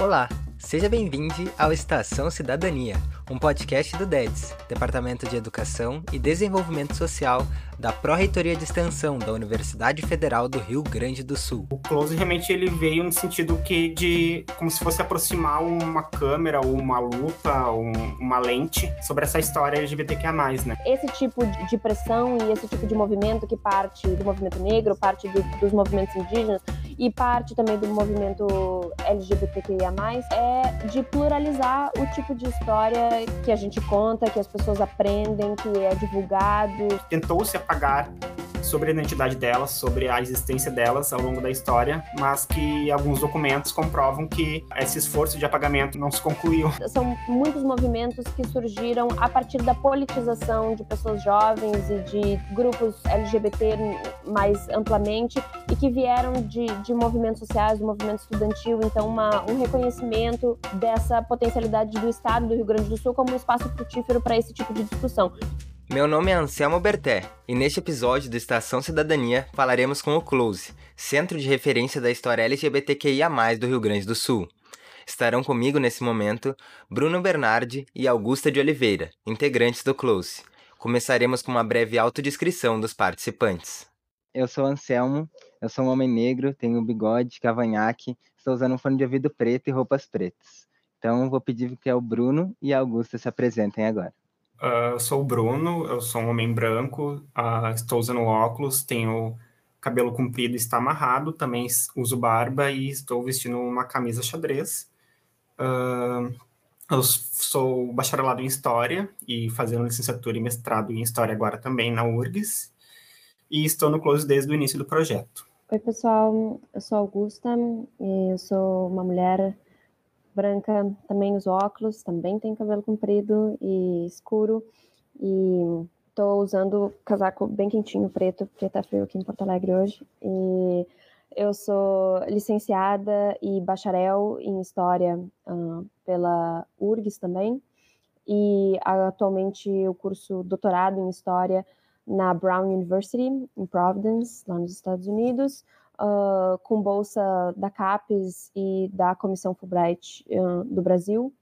Olá, seja bem-vindo ao Estação Cidadania, um podcast do DEDS, Departamento de Educação e Desenvolvimento Social da Pró-Reitoria de Extensão da Universidade Federal do Rio Grande do Sul. O close realmente ele veio no sentido que de como se fosse aproximar uma câmera ou uma lupa, ou uma lente sobre essa história LGBTQIA+, né? Esse tipo de pressão e esse tipo de movimento que parte do movimento negro, parte do, dos movimentos indígenas e parte também do movimento LGBTQIA+, é de pluralizar o tipo de história que a gente conta, que as pessoas aprendem, que é divulgado. Tentou se apagar sobre a identidade delas, sobre a existência delas ao longo da história, mas que alguns documentos comprovam que esse esforço de apagamento não se concluiu. São muitos movimentos que surgiram a partir da politização de pessoas jovens e de grupos LGBT mais amplamente e que vieram de, de movimentos sociais, do movimento estudantil, então uma, um reconhecimento dessa potencialidade do Estado do Rio Grande do Sul como um espaço frutífero para esse tipo de discussão. Meu nome é Anselmo Berté e neste episódio do Estação Cidadania falaremos com o Close, Centro de Referência da História LGBTQIA+, do Rio Grande do Sul. Estarão comigo nesse momento Bruno Bernardi e Augusta de Oliveira, integrantes do Close. Começaremos com uma breve autodescrição dos participantes. Eu sou Anselmo, eu sou um homem negro, tenho bigode, cavanhaque, estou usando um fone de ouvido preto e roupas pretas. Então vou pedir que o Bruno e a Augusta se apresentem agora. Uh, sou o Bruno, eu sou um homem branco, uh, estou usando óculos, tenho cabelo comprido e está amarrado, também uso barba e estou vestindo uma camisa xadrez. Uh, eu sou bacharelado em História e fazendo licenciatura e mestrado em História agora também na URGS. E estou no Close desde o início do projeto. Oi, pessoal. Eu sou Augusta, eu sou uma mulher branca, também os óculos, também tem cabelo comprido e escuro. E tô usando casaco bem quentinho, preto, porque tá frio aqui em Porto Alegre hoje. E eu sou licenciada e bacharel em História uh, pela URGS também. E atualmente eu curso doutorado em História na Brown University, em Providence, lá nos Estados Unidos uh, com bolsa da CAPES e da Comissão Fulbright uh, do Brasil.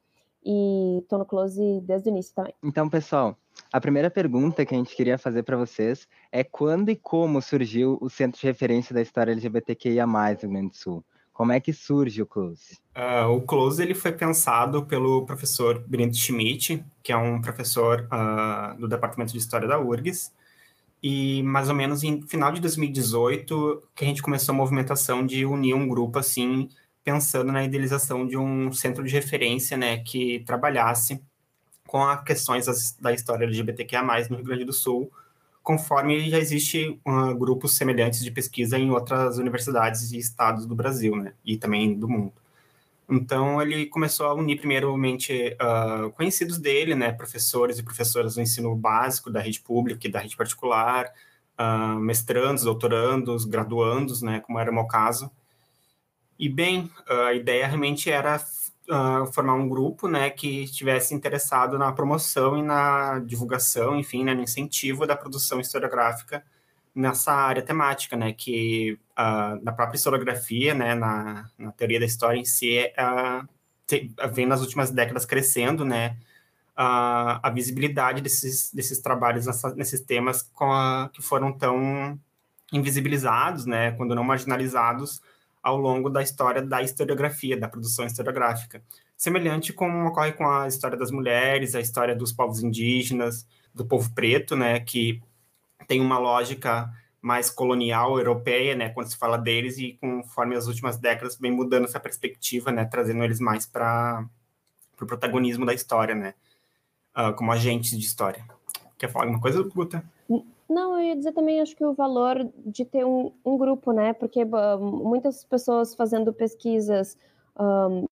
E estou no Close desde o início também. Então, pessoal, a primeira pergunta que a gente queria fazer para vocês é quando e como surgiu o Centro de Referência da História LGBTQIA+, no Rio Grande do Sul? Como é que surge o Close? Uh, o Close ele foi pensado pelo professor Brent Schmidt, que é um professor uh, do Departamento de História da URGS, e mais ou menos em final de 2018 que a gente começou a movimentação de unir um grupo assim, pensando na idealização de um centro de referência, né, que trabalhasse com as questões da história LGBTQIA+, no Rio Grande do Sul, conforme já existe uh, grupos semelhantes de pesquisa em outras universidades e estados do Brasil, né, e também do mundo. Então, ele começou a unir, primeiramente, uh, conhecidos dele, né, professores e professoras do ensino básico da rede pública e da rede particular, uh, mestrandos, doutorandos, graduandos, né, como era o meu caso. E, bem, a ideia realmente era uh, formar um grupo, né, que estivesse interessado na promoção e na divulgação, enfim, né, no incentivo da produção historiográfica nessa área temática, né, que uh, na própria historiografia, né, na, na teoria da história em si, uh, vem nas últimas décadas crescendo, né, uh, a visibilidade desses, desses trabalhos nessa, nesses temas a, que foram tão invisibilizados, né, quando não marginalizados ao longo da história da historiografia, da produção historiográfica. Semelhante como ocorre com a história das mulheres, a história dos povos indígenas, do povo preto, né, que tem uma lógica mais colonial europeia, né, quando se fala deles e conforme as últimas décadas vem mudando essa perspectiva, né, trazendo eles mais para o pro protagonismo da história, né, uh, como agentes de história. Quer falar alguma coisa, Guta? Não, eu ia dizer também, acho que o valor de ter um, um grupo, né, porque uh, muitas pessoas fazendo pesquisas um,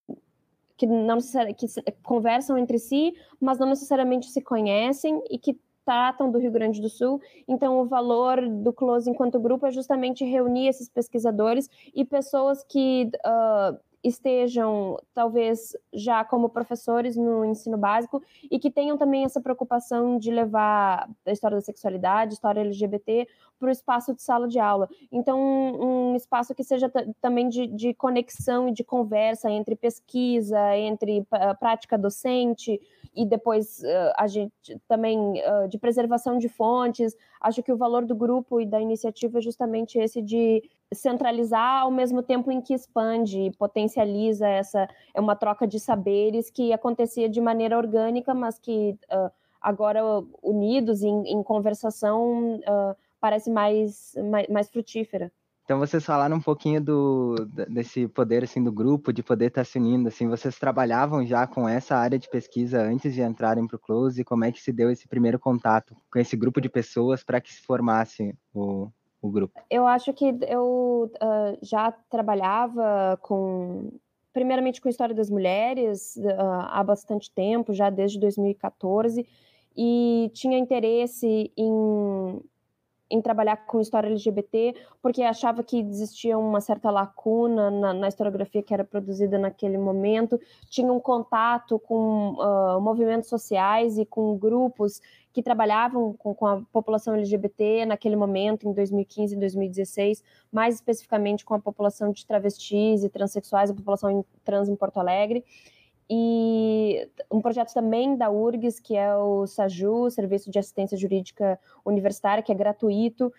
que não que conversam entre si, mas não necessariamente se conhecem e que tratam do Rio Grande do Sul. Então, o valor do Close enquanto grupo é justamente reunir esses pesquisadores e pessoas que uh, estejam talvez já como professores no ensino básico e que tenham também essa preocupação de levar a história da sexualidade, história LGBT para o espaço de sala de aula. Então, um, espaço que seja também de, de, conexão e de conversa entre pesquisa, entre uh, prática docente e depois uh, a gente também uh, de preservação de fontes. Acho que o valor do grupo e da iniciativa é justamente esse de centralizar ao mesmo tempo em que expande e potencializa essa é uma troca de saberes que acontecia de maneira orgânica, mas que agora unidos em, em conversação parece mais, mais, mais frutífera. Então vocês falaram um pouquinho do desse poder assim do grupo, de poder estar tá se unindo, assim, vocês trabalhavam já com essa área de pesquisa antes de entrarem para o Close, como é que se deu esse primeiro contato com esse grupo de pessoas para que se formasse o, o grupo? Eu acho que eu uh, já trabalhava com primeiramente com a história das mulheres uh, há bastante tempo, já desde 2014, e tinha interesse em em trabalhar com história LGBT, porque achava que existia uma certa lacuna na, na historiografia que era produzida naquele momento, tinha um contato com uh, movimentos sociais e com grupos que trabalhavam com, com, a população LGBT naquele momento, em 2015 e 2016, mais especificamente com a população de travestis e transexuais, a população trans em Porto Alegre e um projeto também da URGS, que é o SAJU, Serviço de Assistência Jurídica Universitária, que é gratuito,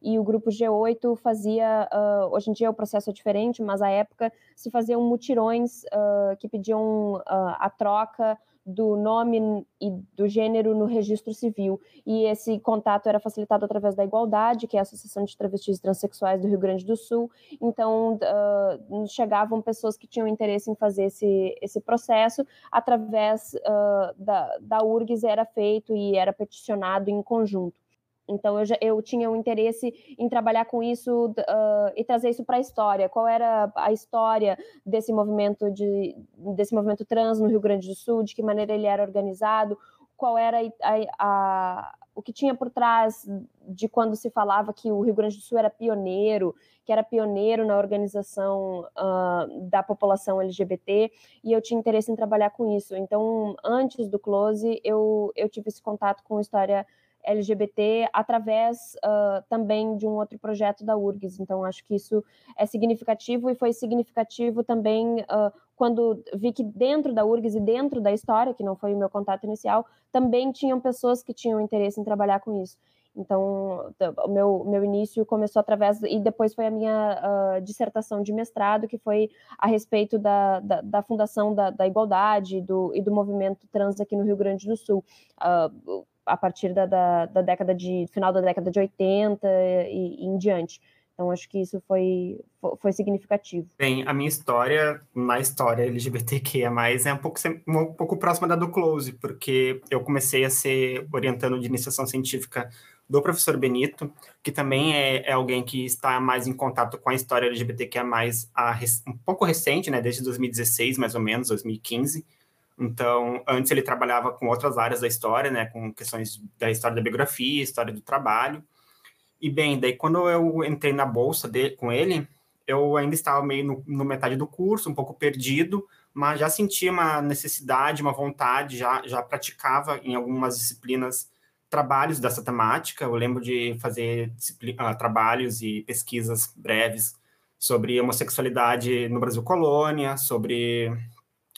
e o grupo G8 fazia, uh, hoje em dia o processo é diferente, mas à época se faziam mutirões uh, que pediam uh, a troca do nome e do gênero no registro civil. E esse contato era facilitado através da Igualdade, que é a Associação de Travestis e Transsexuais do Rio Grande do Sul. Então, uh, chegavam pessoas que tinham interesse em fazer esse, esse processo, através uh, da, da URGS era feito e era peticionado em conjunto. Então eu, já, eu tinha um interesse em trabalhar com isso uh, e trazer isso para a história. Qual era a história desse movimento de desse movimento trans no Rio Grande do Sul? De que maneira ele era organizado? Qual era a, a, o que tinha por trás de quando se falava que o Rio Grande do Sul era pioneiro, que era pioneiro na organização uh, da população LGBT, e eu tinha interesse em trabalhar com isso. Então, antes do Close, eu, eu tive esse contato com história LGBT através uh, também de um outro projeto da URGS. Então, acho que isso é significativo e foi significativo também uh, quando vi que dentro da URGS e dentro da história, que não foi o meu contato inicial, também tinham pessoas que tinham interesse em trabalhar com isso. Então, o meu, meu início começou através, e depois foi a minha uh, dissertação de mestrado, que foi a respeito da, da, da Fundação da, da Igualdade do, e do movimento trans aqui no Rio Grande do Sul. Uh, a partir da, da, da, década de final da década de 80 e, e, em diante. Então acho que isso foi, foi significativo. Bem, a minha história na história LGBTQIA+, é um pouco, um pouco próxima da do Close, porque eu comecei a ser orientando de iniciação científica do professor Benito, que também é, é alguém que está mais em contato com a história LGBTQIA+, a, um pouco recente, né, desde 2016, mais ou menos, 2015, então, antes ele trabalhava com outras áreas da história, né, com questões da história da biografia, história do trabalho. E bem, daí quando eu entrei na bolsa de, com ele, eu ainda estava meio no, no, metade do curso, um pouco perdido, mas já sentia uma necessidade, uma vontade, já, já praticava em algumas disciplinas trabalhos dessa temática. Eu lembro de fazer uh, trabalhos e pesquisas breves sobre homossexualidade no Brasil colônia, sobre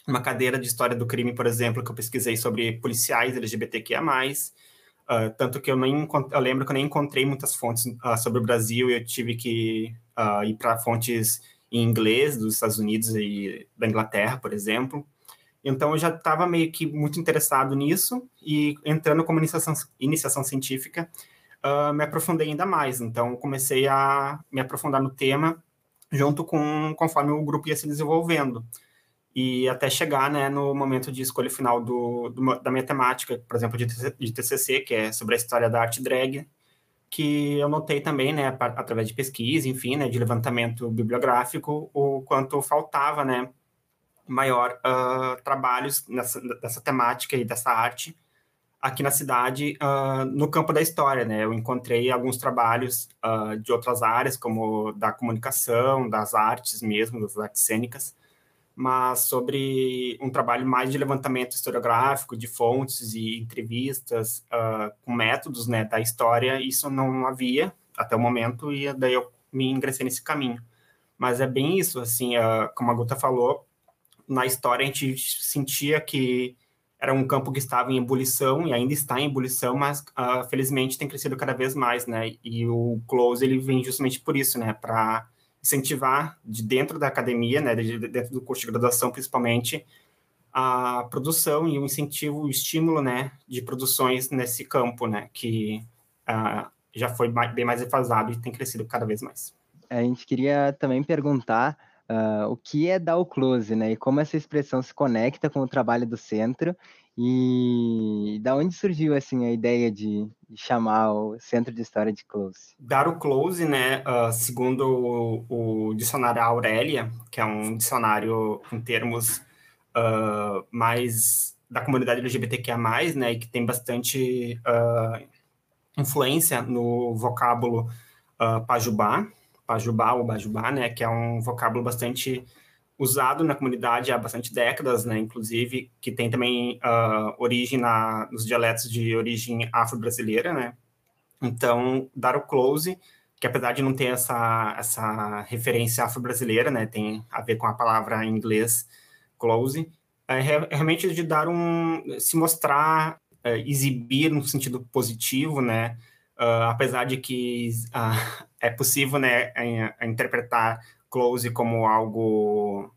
uma cadeira de história do crime, por exemplo, que eu pesquisei sobre policiais LGBTQIA+, uh, tanto que eu nem eu lembro que eu nem encontrei muitas fontes uh, sobre o Brasil e eu tive que uh, ir para fontes em inglês dos Estados Unidos e da Inglaterra, por exemplo. Então eu já estava meio que muito interessado nisso e entrando como iniciação, iniciação científica, uh, me aprofundei ainda mais. Então comecei a me aprofundar no tema junto com conforme o grupo ia se desenvolvendo e até chegar né, no momento de escolha final do, do da minha temática, por exemplo, de, de TCC, que é sobre a história da arte drag, que eu notei também, né, através de pesquisa, enfim, né, de levantamento bibliográfico, o quanto faltava, né, maior uh, trabalhos nessa, dessa temática e dessa arte aqui na cidade, uh, no campo da história, né, eu encontrei alguns trabalhos uh, de outras áreas, como da comunicação, das artes mesmo, das artes cênicas, mas sobre um trabalho mais de levantamento historiográfico, de fontes e entrevistas uh, com métodos né, da história, isso não havia até o momento, e daí eu me ingressei nesse caminho. Mas é bem isso, assim, uh, como a Guta falou, na história a gente sentia que era um campo que estava em ebulição e ainda está em ebulição, mas uh, felizmente tem crescido cada vez mais, né? E o Close ele vem justamente por isso, né? Para incentivar de dentro da academia, né? De dentro do curso de graduação, principalmente, a produção e o incentivo, o estímulo, né? De produções nesse campo, né? Que uh, já foi bem mais defasado e tem crescido cada vez mais. A gente queria também perguntar uh, o que é dar o close, né? E como essa expressão se conecta com o trabalho do centro e da onde surgiu assim a ideia de, chamar o Centro de História de Close? Dar o close, né? Uh, segundo o, o, dicionário Aurélia, que é um dicionário em termos uh, mais da comunidade LGBTQIA+, né? E que tem bastante influência no vocábulo pajubá, Pajubá ou Bajubá, né, que é um vocábulo bastante usado na comunidade há bastante décadas, né, inclusive, que tem também uh, origem na, nos dialetos de origem afro-brasileira, né. Então, dar o close, que apesar de não ter essa, essa referência afro-brasileira, né, tem a ver com a palavra em inglês close, é realmente de dar um, se mostrar, é, exibir no sentido positivo, né, uh, apesar de que uh, é possível né, interpretar close como algo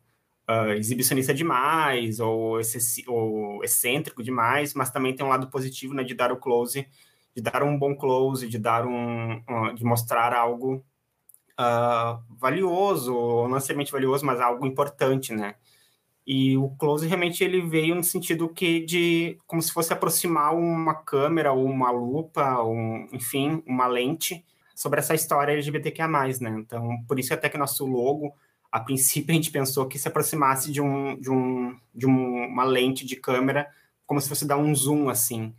uh, exibicionista demais ou, ou, excêntrico demais, mas também tem um lado positivo né, de dar o close, de dar um bom close, de dar um, uh, de mostrar algo uh, valioso, ou não necessariamente valioso, mas algo importante, né? E o close realmente ele veio no sentido que de como se fosse aproximar uma câmera ou uma lupa, enfim, uma lente sobre essa história LGBTQIA+, né? Então, por isso até que nosso logo, a princípio a gente pensou que se aproximasse de, um, de, um, de um, uma lente de câmera, como se fosse dar um zoom, assim,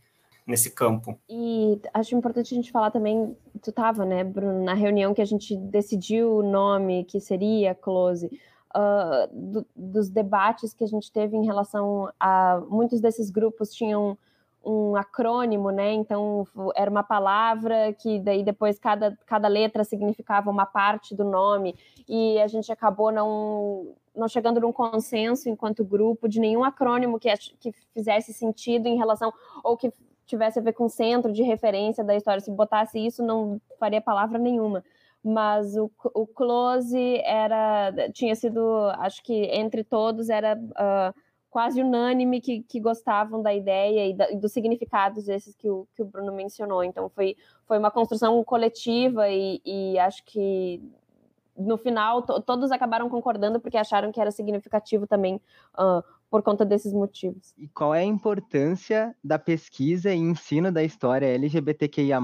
nesse campo. E acho importante a gente falar também, tu estava, né, Bruno, na reunião que a gente decidiu o nome que seria Close, uh, do, dos debates que a gente teve em relação a muitos desses grupos tinham um acrônimo, né? Então era uma palavra que daí depois cada, cada letra significava uma parte do nome e a gente acabou não não chegando num consenso enquanto grupo de nenhum acrônimo que, que fizesse sentido em relação ou que tivesse a ver com centro de referência da história. Se botasse isso, não faria palavra nenhuma. Mas o, o close era tinha sido, acho que entre todos era uh, quase unânime que, que gostavam da ideia e, da, e, dos significados esses que o, que o Bruno mencionou. Então, foi, foi uma construção coletiva e, e acho que no final todos acabaram concordando porque acharam que era significativo também uh, por conta desses motivos. E qual é a importância da pesquisa e ensino da história LGBTQIA+,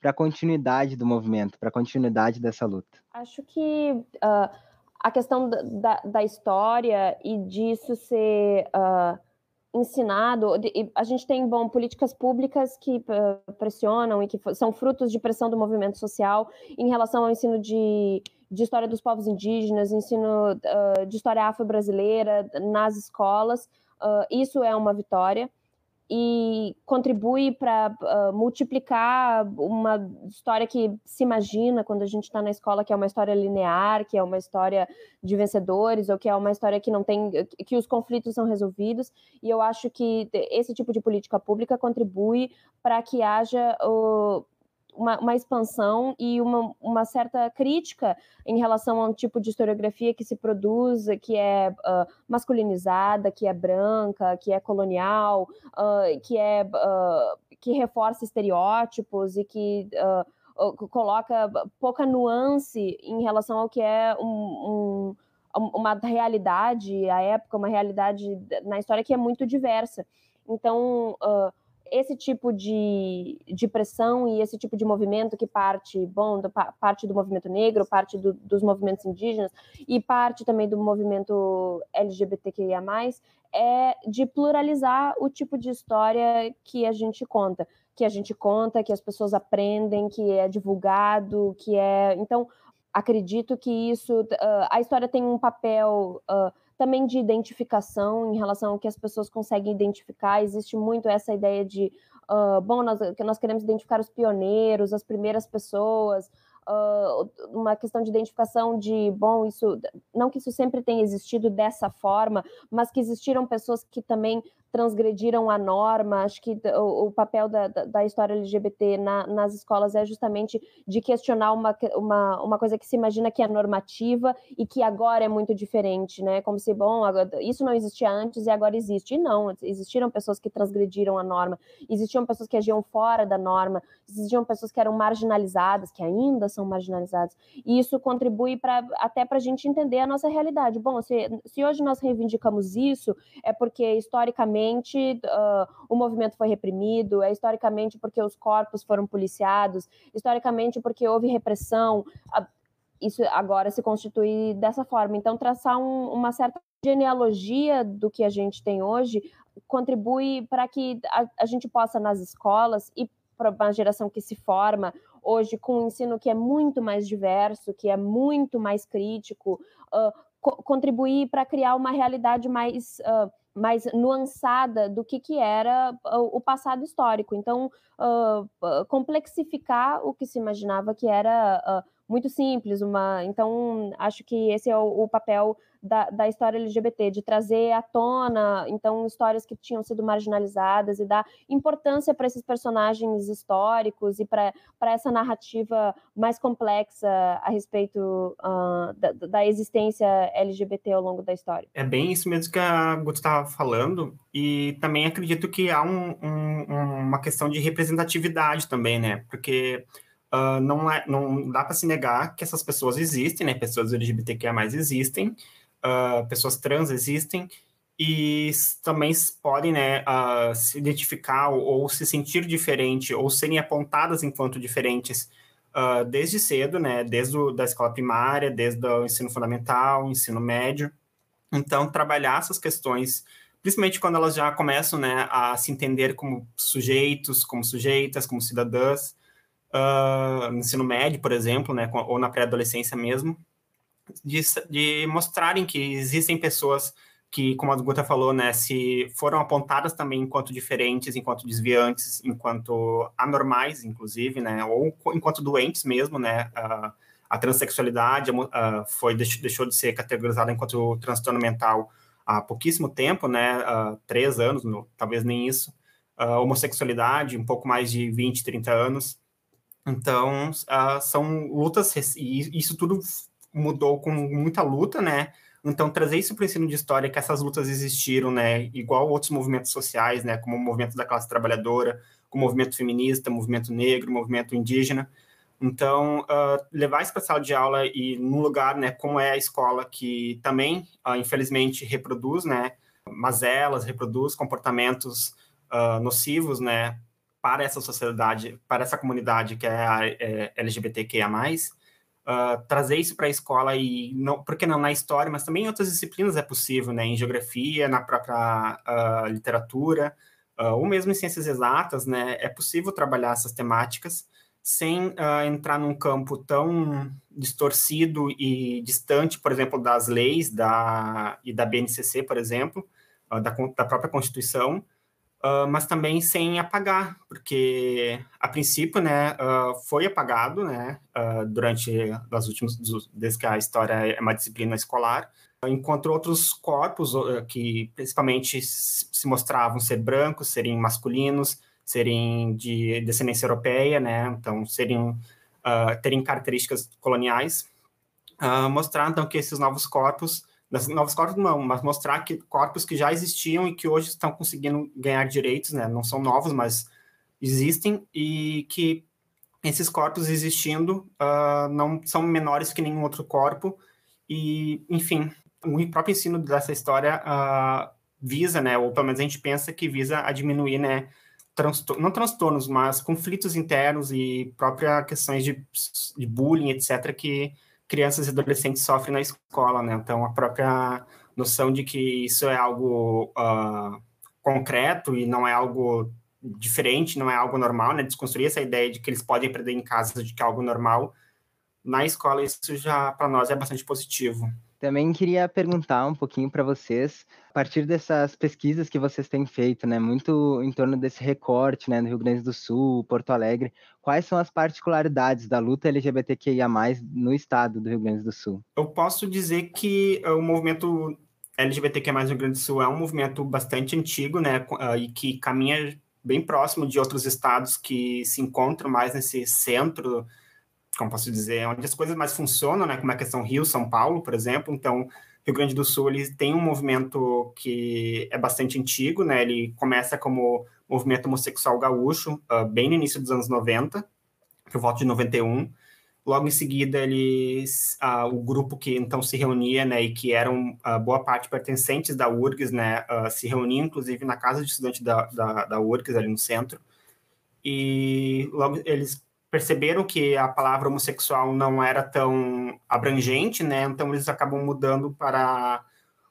para a continuidade do movimento, para a continuidade dessa luta? Acho que... Uh, a questão da, da, história e disso ser uh, ensinado. A gente tem, bom, políticas públicas que uh, pressionam e que são frutos de pressão do movimento social em relação ao ensino de, de história dos povos indígenas, ensino uh, de história afro-brasileira nas escolas. isso é uma vitória e contribui para uh, multiplicar uma história que se imagina quando a gente está na escola que é uma história linear, que é uma história de vencedores ou que é uma história que não tem que os conflitos são resolvidos. E eu acho que esse tipo de política pública contribui para que haja uh, uma, uma, expansão e uma, uma, certa crítica em relação a um tipo de historiografia que se produz, que é uh, masculinizada, que é branca, que é colonial, uh, que é uh, que reforça estereótipos e que coloca pouca nuance em relação ao que é um, um, uma realidade, a época, uma realidade na história que é muito diversa. Então, uh, esse tipo de, de pressão e esse tipo de movimento que parte, bom, do, parte do movimento negro, parte do, dos movimentos indígenas e parte também do movimento LGBTQIA+, é de pluralizar o tipo de história que a gente conta, que a gente conta, que as pessoas aprendem, que é divulgado, que é... Então, acredito que isso... Uh, a história tem um papel... Uh, também de identificação em relação ao que as pessoas conseguem identificar. Existe muito essa ideia de, uh, bom, nós, nós queremos identificar os pioneiros, as primeiras pessoas, uh, uma questão de identificação de, bom, isso, não que isso sempre tenha existido dessa forma, mas que existiram pessoas que também transgrediram a norma. Acho que o, o papel da, da, história LGBT na, nas escolas é justamente de questionar uma, uma, uma coisa que se imagina que é normativa e que agora é muito diferente, né? Como se, bom, agora, isso não existia antes e agora existe. E não, existiram pessoas que transgrediram a norma, existiam pessoas que agiam fora da norma, existiam pessoas que eram marginalizadas, que ainda são marginalizadas. E isso contribui para até para a gente entender a nossa realidade. Bom, se, se hoje nós reivindicamos isso, é porque historicamente historicamente uh, o movimento foi reprimido, é historicamente porque os corpos foram policiados, historicamente porque houve repressão. Uh, isso agora se constitui dessa forma. Então, traçar um, uma certa genealogia do que a gente tem hoje contribui para que a, a gente possa, nas escolas e para uma geração que se forma hoje com um ensino que é muito mais diverso, que é muito mais crítico, uh, co contribuir para criar uma realidade mais uh, mais nuançada do que, que era o passado histórico. Então, uh, complexificar o que se imaginava que era muito simples. Uma, então, acho que esse é o, o papel da, da, história LGBT, de trazer à tona, então, histórias que tinham sido marginalizadas e dar importância para esses personagens históricos e para essa narrativa mais complexa a respeito uh, da, da, existência LGBT ao longo da história. É bem isso mesmo que a Guto estava falando, e também acredito que há um, um, uma questão de representatividade também, né? Porque Uh, não, é, não dá para se negar que essas pessoas existem, né? Pessoas LGBTQIA existem, uh, pessoas trans existem, e também podem né, uh, se identificar ou, ou, se sentir diferente, ou serem apontadas enquanto diferentes desde cedo, né? Desde o, da escola primária, desde o ensino fundamental, ensino médio. Então, trabalhar essas questões principalmente quando elas já começam né, a se entender como sujeitos, como sujeitas, como cidadãs, uh, no ensino médio, por exemplo, né, ou na pré-adolescência mesmo, de, de, mostrarem que existem pessoas que, como a Guta falou, né, se foram apontadas também enquanto diferentes, enquanto desviantes, enquanto anormais, inclusive, né, ou enquanto doentes mesmo, né, uh, a transexualidade foi deixou de ser categorizada enquanto transtorno mental há pouquíssimo tempo, né, três anos, no, talvez nem isso, uh, homossexualidade, um pouco mais de 20, 30 anos, então, são lutas, e isso tudo mudou com muita luta, né? Então, trazer isso para o ensino de história, que essas lutas existiram, né? Igual outros movimentos sociais, né? Como o movimento da classe trabalhadora, o movimento feminista, movimento negro, movimento indígena. Então, uh, levar isso para a sala de aula e num lugar, né, como é a escola, que também, uh, infelizmente, reproduz, né, mazelas, reproduz comportamentos uh, nocivos, né, para essa sociedade, para essa comunidade que é a é, LGBTQIA+, uh, trazer isso para a escola e, não, por que não na história, mas também em outras disciplinas é possível, né, em geografia, na própria uh, literatura, uh, ou mesmo em ciências exatas, né, é possível trabalhar essas temáticas sem entrar num campo tão distorcido e distante, por exemplo, das leis da, e da BNCC, por exemplo, da, da própria Constituição, Uh, mas também sem apagar, porque a princípio, né, uh, foi apagado, né, uh, durante as últimas, desde que a história é uma disciplina escolar, enquanto outros corpos que principalmente se mostravam ser brancos, serem masculinos, serem de descendência europeia, né, então serem terem características coloniais, mostraram então que esses novos corpos novos corpos não, mas mostrar que corpos que já existiam e que hoje estão conseguindo ganhar direitos, né? Não são novos, mas existem e que esses corpos existindo uh, não são menores que nenhum outro corpo e, enfim, o próprio ensino dessa história uh, visa, né? Ou pelo menos a gente pensa que visa a diminuir, né? Transtor não transtornos, mas conflitos internos e próprias questões de, de bullying, etc., que crianças e adolescentes sofrem na escola, né? Então, a própria noção de que isso é algo uh, concreto e não é algo diferente, não é algo normal, né? Desconstruir essa ideia de que eles podem aprender em casa de que é algo normal, na escola isso já para nós é bastante positivo. Também queria perguntar um pouquinho para vocês, a partir dessas pesquisas que vocês têm feito, né, muito em torno desse recorte, né, no Rio Grande do Sul, Porto Alegre, quais são as particularidades da luta LGBTQIA+ no estado do Rio Grande do Sul? Eu posso dizer que o movimento LGBTQIA+ no Rio Grande do Sul é um movimento bastante antigo, né, ah, e que caminha bem próximo de outros estados que se encontram mais nesse centro como posso dizer, onde as coisas mais funcionam, né, como a questão Rio, São Paulo, por exemplo. Então, Rio Grande do Sul ele tem um movimento que é bastante antigo, né? Ele começa como movimento homossexual gaúcho, uh, bem no início dos anos 90, por volta de 91. Logo em seguida, eles, uh, o grupo que então se reunia, né, e que eram uh, boa parte pertencentes da URGS, né, se reunia inclusive na casa de estudante da, da, da URGS, ali no centro. E logo eles perceberam que a palavra homossexual não era tão abrangente, né? Então eles acabam mudando para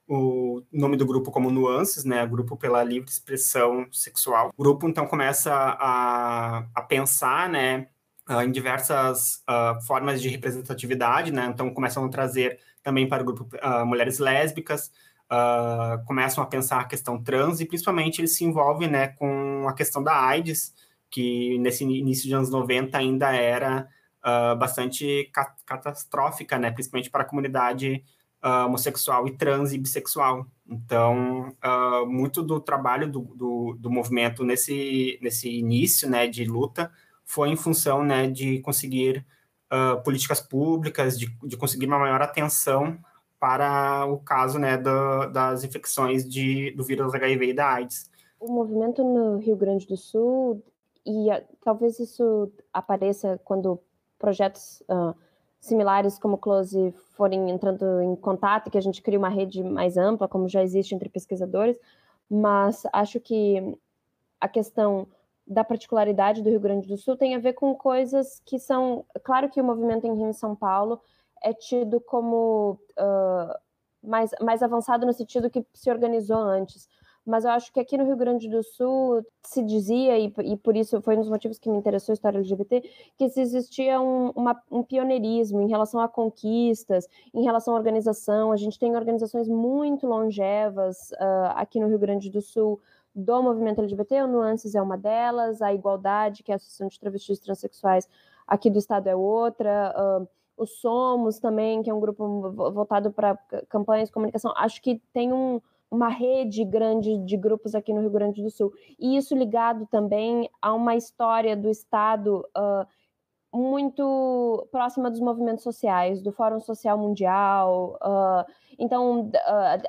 o nome do grupo como Nuances, né? Grupo pela livre expressão sexual. O grupo então começa a, a pensar, né? Uh, em diversas uh, formas de representatividade, né? Então começam a trazer também para o grupo uh, mulheres lésbicas, começam a pensar a questão trans e principalmente eles se envolvem, né, com a questão da AIDS, que nesse início de anos 90 ainda era uh, bastante cat catastrófica, né? principalmente para a comunidade uh, homossexual e trans e bissexual. Então, uh, muito do trabalho do, do, do, movimento nesse, nesse início né, de luta foi em função né, de conseguir políticas públicas, de, de conseguir uma maior atenção para o caso né, do, das infecções de, do vírus HIV e da AIDS. O movimento no Rio Grande do Sul e uh, talvez isso apareça quando projetos uh, similares como Close forem entrando em contato e que a gente crie uma rede mais ampla, como já existe entre pesquisadores, mas acho que a questão da particularidade do Rio Grande do Sul tem a ver com coisas que são. Claro que o movimento em Rio e São Paulo é tido como uh, mais, mais avançado no sentido que se organizou antes mas eu acho que aqui no Rio Grande do Sul se dizia, e, e por isso foi um dos motivos que me interessou a história LGBT, que se existia um, uma, um pioneirismo em relação a conquistas, em relação à organização. A gente tem organizações muito longevas uh, aqui no Rio Grande do Sul do movimento LGBT, o Nuances é uma delas, a Igualdade, que é a Associação de Travestis Transsexuais aqui do estado é outra, uh, o Somos também, que é um grupo voltado para campanhas de comunicação. Acho que tem um uma rede grande de grupos aqui no Rio Grande do Sul. E isso ligado também a uma história do Estado uh, muito próxima dos movimentos sociais, do Fórum Social Mundial. Uh, então,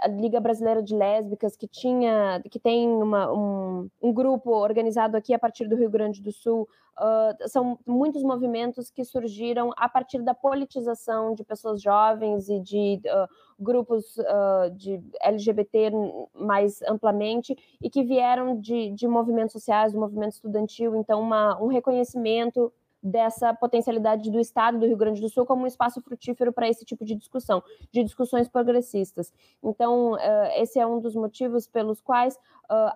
a Liga Brasileira de Lésbicas, que tinha, que tem uma, um, um, grupo organizado aqui a partir do Rio Grande do Sul, uh, são muitos movimentos que surgiram a partir da politização de pessoas jovens e de uh, grupos uh, de LGBT mais amplamente e que vieram de, de movimentos sociais, do movimento estudantil, então uma, um reconhecimento dessa potencialidade do Estado do Rio Grande do Sul como um espaço frutífero para esse tipo de discussão, de discussões progressistas. Então, esse é um dos motivos pelos quais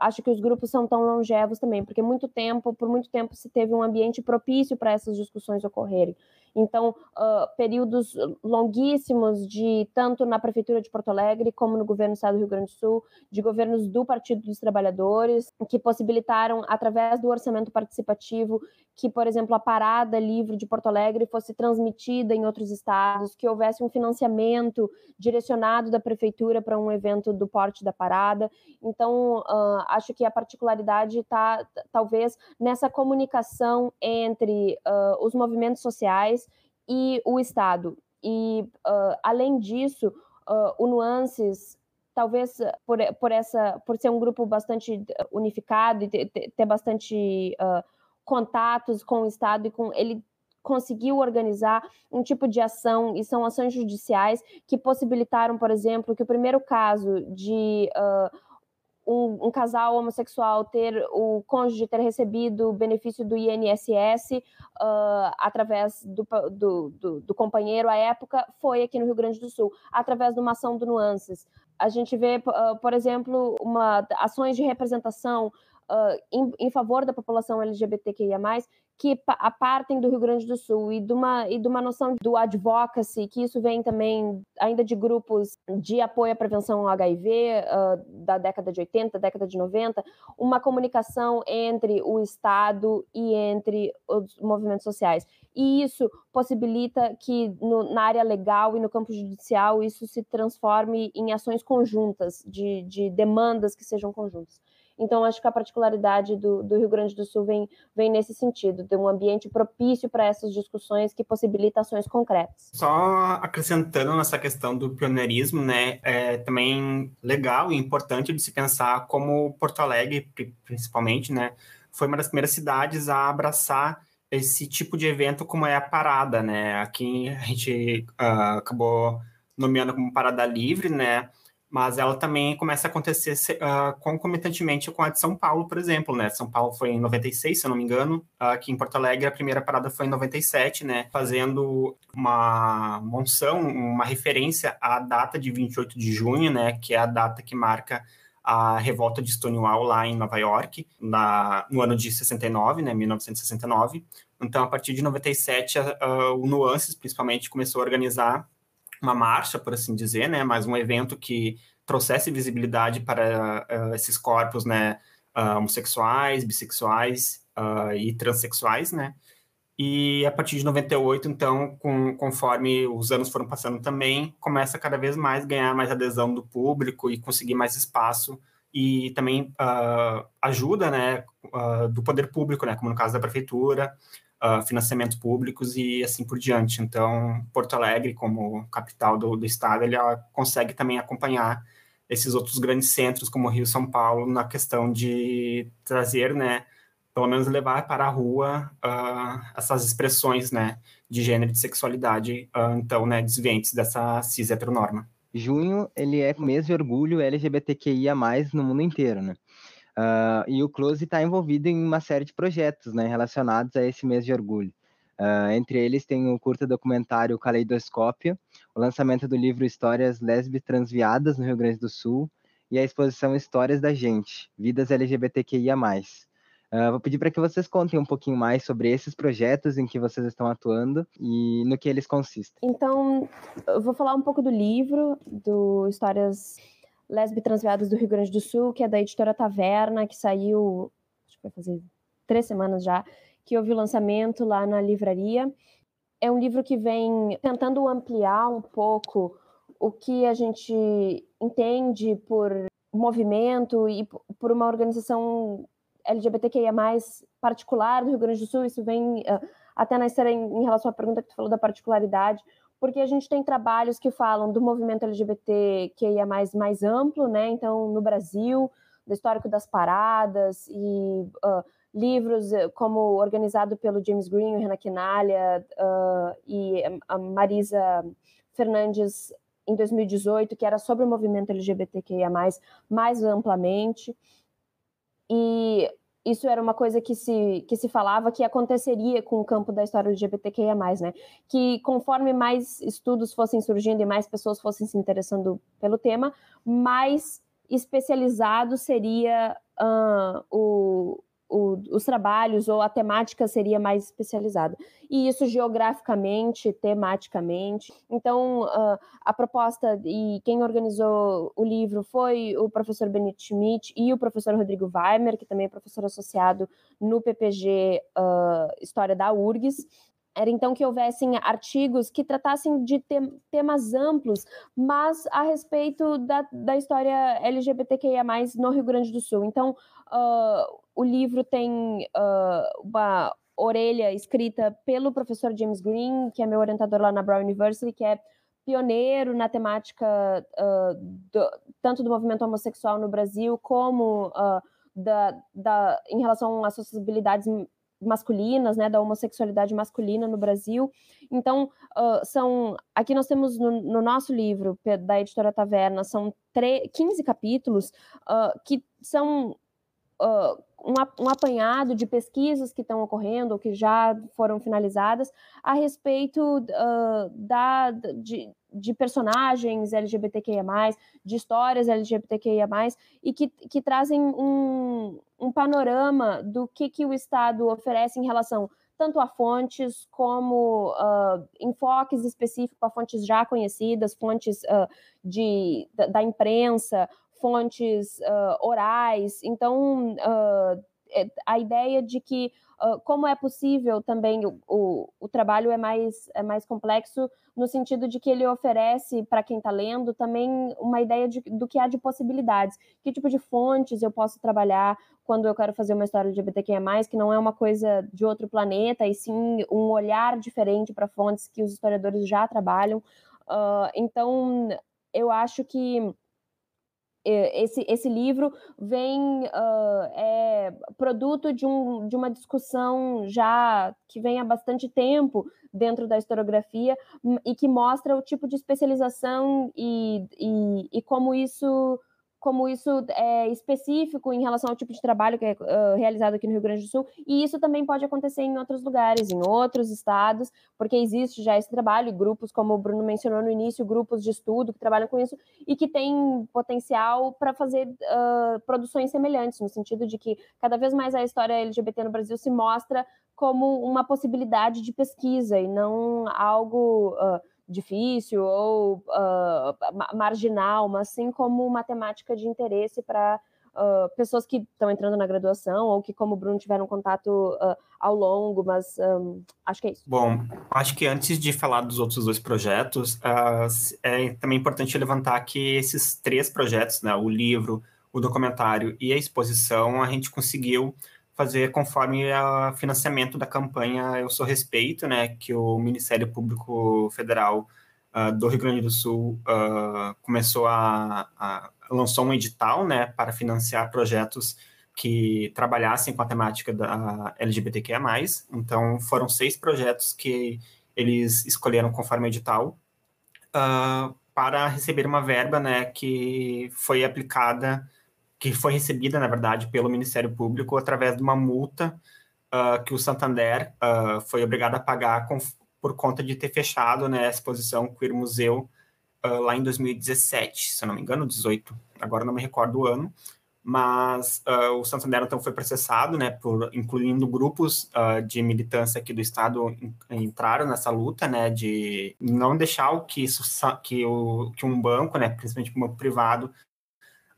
acho que os grupos são tão longevos também, porque muito tempo, por muito tempo, se teve um ambiente propício para essas discussões ocorrerem. Então, uh, períodos longuíssimos de tanto na prefeitura de Porto Alegre como no governo do Estado do Rio Grande do Sul, de governos do Partido dos Trabalhadores, que possibilitaram através do orçamento participativo que, por exemplo, a parada livre de Porto Alegre fosse transmitida em outros estados, que houvesse um financiamento direcionado da prefeitura para um evento do porte da parada. Então, uh, acho que a particularidade está talvez nessa comunicação entre uh, os movimentos sociais e o Estado. E, uh, além disso, o Nuances, talvez por, por, essa, por ser um grupo bastante unificado e ter, ter bastante uh, contatos com o Estado e com ele conseguiu organizar um tipo de ação, e são ações judiciais que possibilitaram, por exemplo, que o primeiro caso de uh, um, um, casal homossexual ter o cônjuge ter recebido o benefício do INSS uh, ah, através do, do, do, do, companheiro à época foi aqui no Rio Grande do Sul, através de uma ação do Nuances. A gente vê, uh, por exemplo, uma, ações de representação uh, em, em, favor da população LGBTQIA+, que apartem do Rio Grande do Sul e de uma, e de uma noção do advocacy, que isso vem também ainda de grupos de apoio à prevenção ao HIV uh, da década de 80, década de 90, uma comunicação entre o Estado e entre os movimentos sociais. E isso possibilita que no, na área legal e no campo judicial isso se transforme em ações conjuntas, de, de demandas que sejam conjuntas. Então, acho que a particularidade do, do, Rio Grande do Sul vem, vem nesse sentido, de um ambiente propício para essas discussões que possibilita ações concretas. Só acrescentando nessa questão do pioneirismo, né, é também legal e importante de se pensar como Porto Alegre, principalmente, né, foi uma das primeiras cidades a abraçar esse tipo de evento como é a parada, né? Aqui a gente uh, acabou nomeando como parada livre, né? Mas ela também começa a acontecer uh, concomitantemente com a de São Paulo, por exemplo, né? São Paulo foi em 96, se eu não me engano, aqui em Porto Alegre a primeira parada foi em 97, né? Fazendo uma monção, uma referência à data de 28 de junho, né? Que é a data que marca a revolta de Stonewall lá em Nova York, na, no ano de 69, né, 1969. Então, a partir de 97, uh, o Nuances, principalmente, começou a organizar uma marcha, por assim dizer, né, mas um evento que trouxesse visibilidade para uh, esses corpos, né, uh, homossexuais, bissexuais uh, e transexuais, né, e a partir de 98, então, com, conforme os anos foram passando também, começa cada vez mais ganhar mais adesão do público e conseguir mais espaço e também ajuda, né, do poder público, né, como no caso da prefeitura, uh, financiamentos públicos e assim por diante. Então, Porto Alegre, como capital do, do estado, ele uh, consegue também acompanhar esses outros grandes centros, como Rio e São Paulo, na questão de trazer, né, pelo menos levar para a rua uh, essas expressões, né, de gênero e de sexualidade, uh, então, né, desviantes dessa cis heteronorma. Junho, ele é mês de orgulho LGBTQIA+, no mundo inteiro, né? Uh, e o Close está envolvido em uma série de projetos né, relacionados a esse mês de orgulho. Uh, entre eles tem o curta documentário Caleidoscópio, o lançamento do livro Histórias Lesbi Transviadas no Rio Grande do Sul e a exposição Histórias da Gente, Vidas LGBTQIA+. Uh, vou pedir para que vocês contem um pouquinho mais sobre esses projetos em que vocês estão atuando e no que eles consistem. Então, eu vou falar um pouco do livro, do Histórias Lesbi Transviadas do Rio Grande do Sul, que é da editora Taverna, que saiu, acho que vai fazer três semanas já, que houve o lançamento lá na livraria. É um livro que vem tentando ampliar um pouco o que a gente entende por movimento e por uma organização LGBTQIA+, particular do Rio Grande do Sul. Isso vem uh, até na história em relação à pergunta que tu falou da particularidade porque a gente tem trabalhos que falam do movimento LGBT que é mais, mais amplo, né? Então, no Brasil, do histórico das paradas e uh, livros eh, como organizado pelo James Green, Renan Quinalha uh, e a Marisa Fernandes em 2018, que era sobre o movimento LGBTQIA+, mais amplamente. E isso era uma coisa que se, que se falava que aconteceria com o campo da história LGBTQIA+, né? Que conforme mais estudos fossem surgindo e mais pessoas fossem se interessando pelo tema, mais especializado seria uh, o, o, os trabalhos ou a temática seria mais especializada. E isso geograficamente, tematicamente. Então, uh, a proposta e quem organizou o livro foi o professor Benito Schmidt e o professor Rodrigo Weimer, que também é professor associado no PPG uh, ah, História da URGS era então que houvessem artigos que tratassem de temas amplos, mas a respeito da, da história LGBTQIA+, no Rio Grande do Sul. Então, uh, o livro tem uh, uma orelha escrita pelo professor James Green, que é meu orientador lá na Brown University, que é pioneiro na temática uh, do, tanto do movimento homossexual no Brasil, como da, da, em relação às sociabilidades masculinas, né, da homossexualidade masculina no Brasil. Então, uh, são aqui nós temos no, no, nosso livro da editora Taverna são 15 capítulos uh, que são uh, um, apanhado de pesquisas que estão ocorrendo ou que já foram finalizadas a respeito da de, de personagens LGBTQIA+, de histórias LGBTQIA+, e que, que trazem um, um panorama do que, que o Estado oferece em relação tanto a fontes como uh, enfoques específicos a fontes já conhecidas, fontes uh, de, da, da, imprensa, fontes uh, orais. Então, é, a ideia de que uh, como é possível também o, o, o, trabalho é mais, é mais complexo no sentido de que ele oferece para quem está lendo também uma ideia de, do que há de possibilidades. Que tipo de fontes eu posso trabalhar quando eu quero fazer uma história de LGBTQIA+, que não é uma coisa de outro planeta, e sim um olhar diferente para fontes que os historiadores já trabalham. Uh, então, eu acho que esse, esse livro vem uh, é produto de, um, de uma discussão já que vem há bastante tempo dentro da historiografia e que mostra o tipo de especialização e, e, e como isso como isso é específico em relação ao tipo de trabalho que é uh, realizado aqui no Rio Grande do Sul, e isso também pode acontecer em outros lugares, em outros estados, porque existe já esse trabalho, grupos, como o Bruno mencionou no início, grupos de estudo que trabalham com isso e que têm potencial para fazer uh, produções semelhantes, no sentido de que cada vez mais a história LGBT no Brasil se mostra como uma possibilidade de pesquisa e não algo. Uh, difícil ou uh, marginal, mas sim como matemática de interesse para uh, pessoas que estão entrando na graduação ou que, como o Bruno, tiveram contato uh, ao longo, mas um, acho que é isso. Bom, acho que antes de falar dos outros dois projetos, é também importante levantar que esses três projetos, né, o livro, o documentário e a exposição, a gente conseguiu fazer conforme o financiamento da campanha Eu Sou Respeito, né, que o Ministério Público Federal uh, do Rio Grande do Sul uh, começou a, a, lançou um edital, né, para financiar projetos que trabalhassem com a temática da LGBTQIA+. Então, foram seis projetos que eles escolheram conforme o edital uh, para receber uma verba, né, que foi aplicada que foi recebida, na verdade, pelo Ministério Público através de uma multa uh, que o Santander uh, foi obrigado a pagar com, por conta de ter fechado né, a exposição Queer Museu uh, lá em 2017, se eu não me engano, 18, agora não me recordo o ano, mas o Santander então foi processado, né, por incluindo grupos de militância aqui do estado entraram nessa luta, né, de não deixar que isso que o que um banco, né, principalmente um banco privado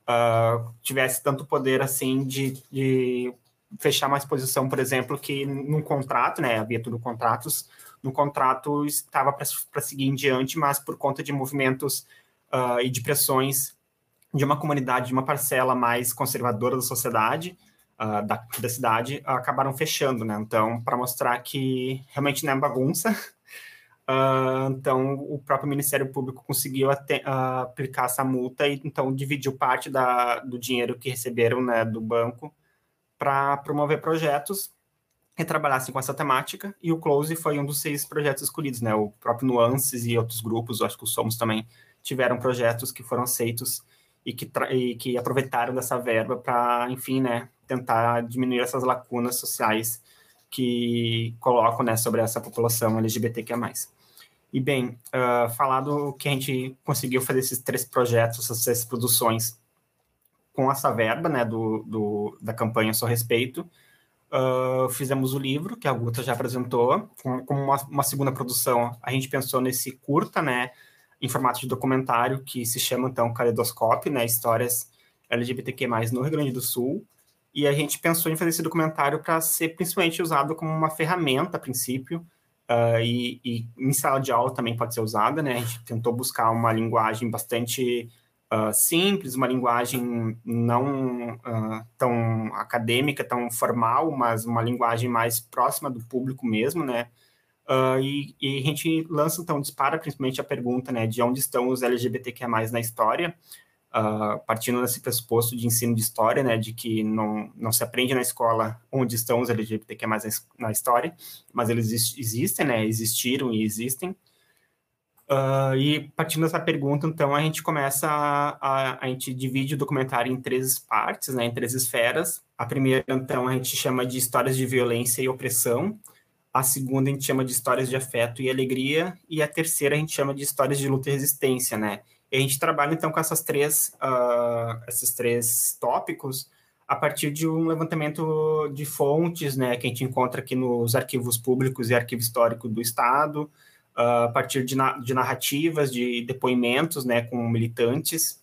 uh, tivesse tanto poder assim de, de, fechar uma exposição, por exemplo, que num contrato, né, havia tudo contratos, no contrato estava para seguir em diante, mas por conta de movimentos uh, e de pressões de uma comunidade, de uma parcela mais conservadora da sociedade, uh, da, da cidade, acabaram fechando, né? Então, para mostrar que realmente não é bagunça, Uh, então, o próprio Ministério Público conseguiu até, uh, aplicar essa multa e então dividiu parte da, do dinheiro que receberam né, do banco para promover projetos que trabalhassem com essa temática. E o Close foi um dos seis projetos escolhidos, né? O próprio Nuances e outros grupos, acho que o Somos também tiveram projetos que foram aceitos e que, e que aproveitaram dessa verba para, enfim, né, tentar diminuir essas lacunas sociais que colocam né, sobre essa população LGBTQIA+. E bem, uh, falado que a gente conseguiu fazer esses três projetos, essas três produções com essa verba, né, do, do da campanha Só Respeito, uh, fizemos o livro, que a Guta já apresentou, como com uma, uma, segunda produção, a gente pensou nesse curta, né, em formato de documentário, que se chama, então, Caleidoscópio, né, histórias LGBTQ+, no Rio Grande do Sul, e a gente pensou em fazer esse documentário para ser principalmente usado como uma ferramenta, a princípio, Uh, e, e, em sala de aula também pode ser usada, né? A gente tentou buscar uma linguagem bastante uh, simples, uma linguagem não uh, tão acadêmica, tão formal, mas uma linguagem mais próxima do público mesmo, né? E, e, a gente lança, então, dispara principalmente a pergunta, né, de onde estão os LGBTQ+, na história, uh, partindo desse pressuposto de ensino de história, né, de que não, não se aprende na escola onde estão os LGBTQ mais na história, mas eles existem, né, existiram e existem. Uh, e partindo dessa pergunta, então, a gente começa a, a, a, gente divide o documentário em três partes, né, em três esferas. A primeira, então, a gente chama de histórias de violência e opressão. A segunda a gente chama de histórias de afeto e alegria. E a terceira a gente chama de histórias de luta e resistência, né? E a gente trabalha então com essas três, uh, esses três tópicos a partir de um levantamento de fontes, né, que a gente encontra aqui nos arquivos públicos e arquivo histórico do Estado, uh, a partir de, na, de, narrativas, de depoimentos, né, com militantes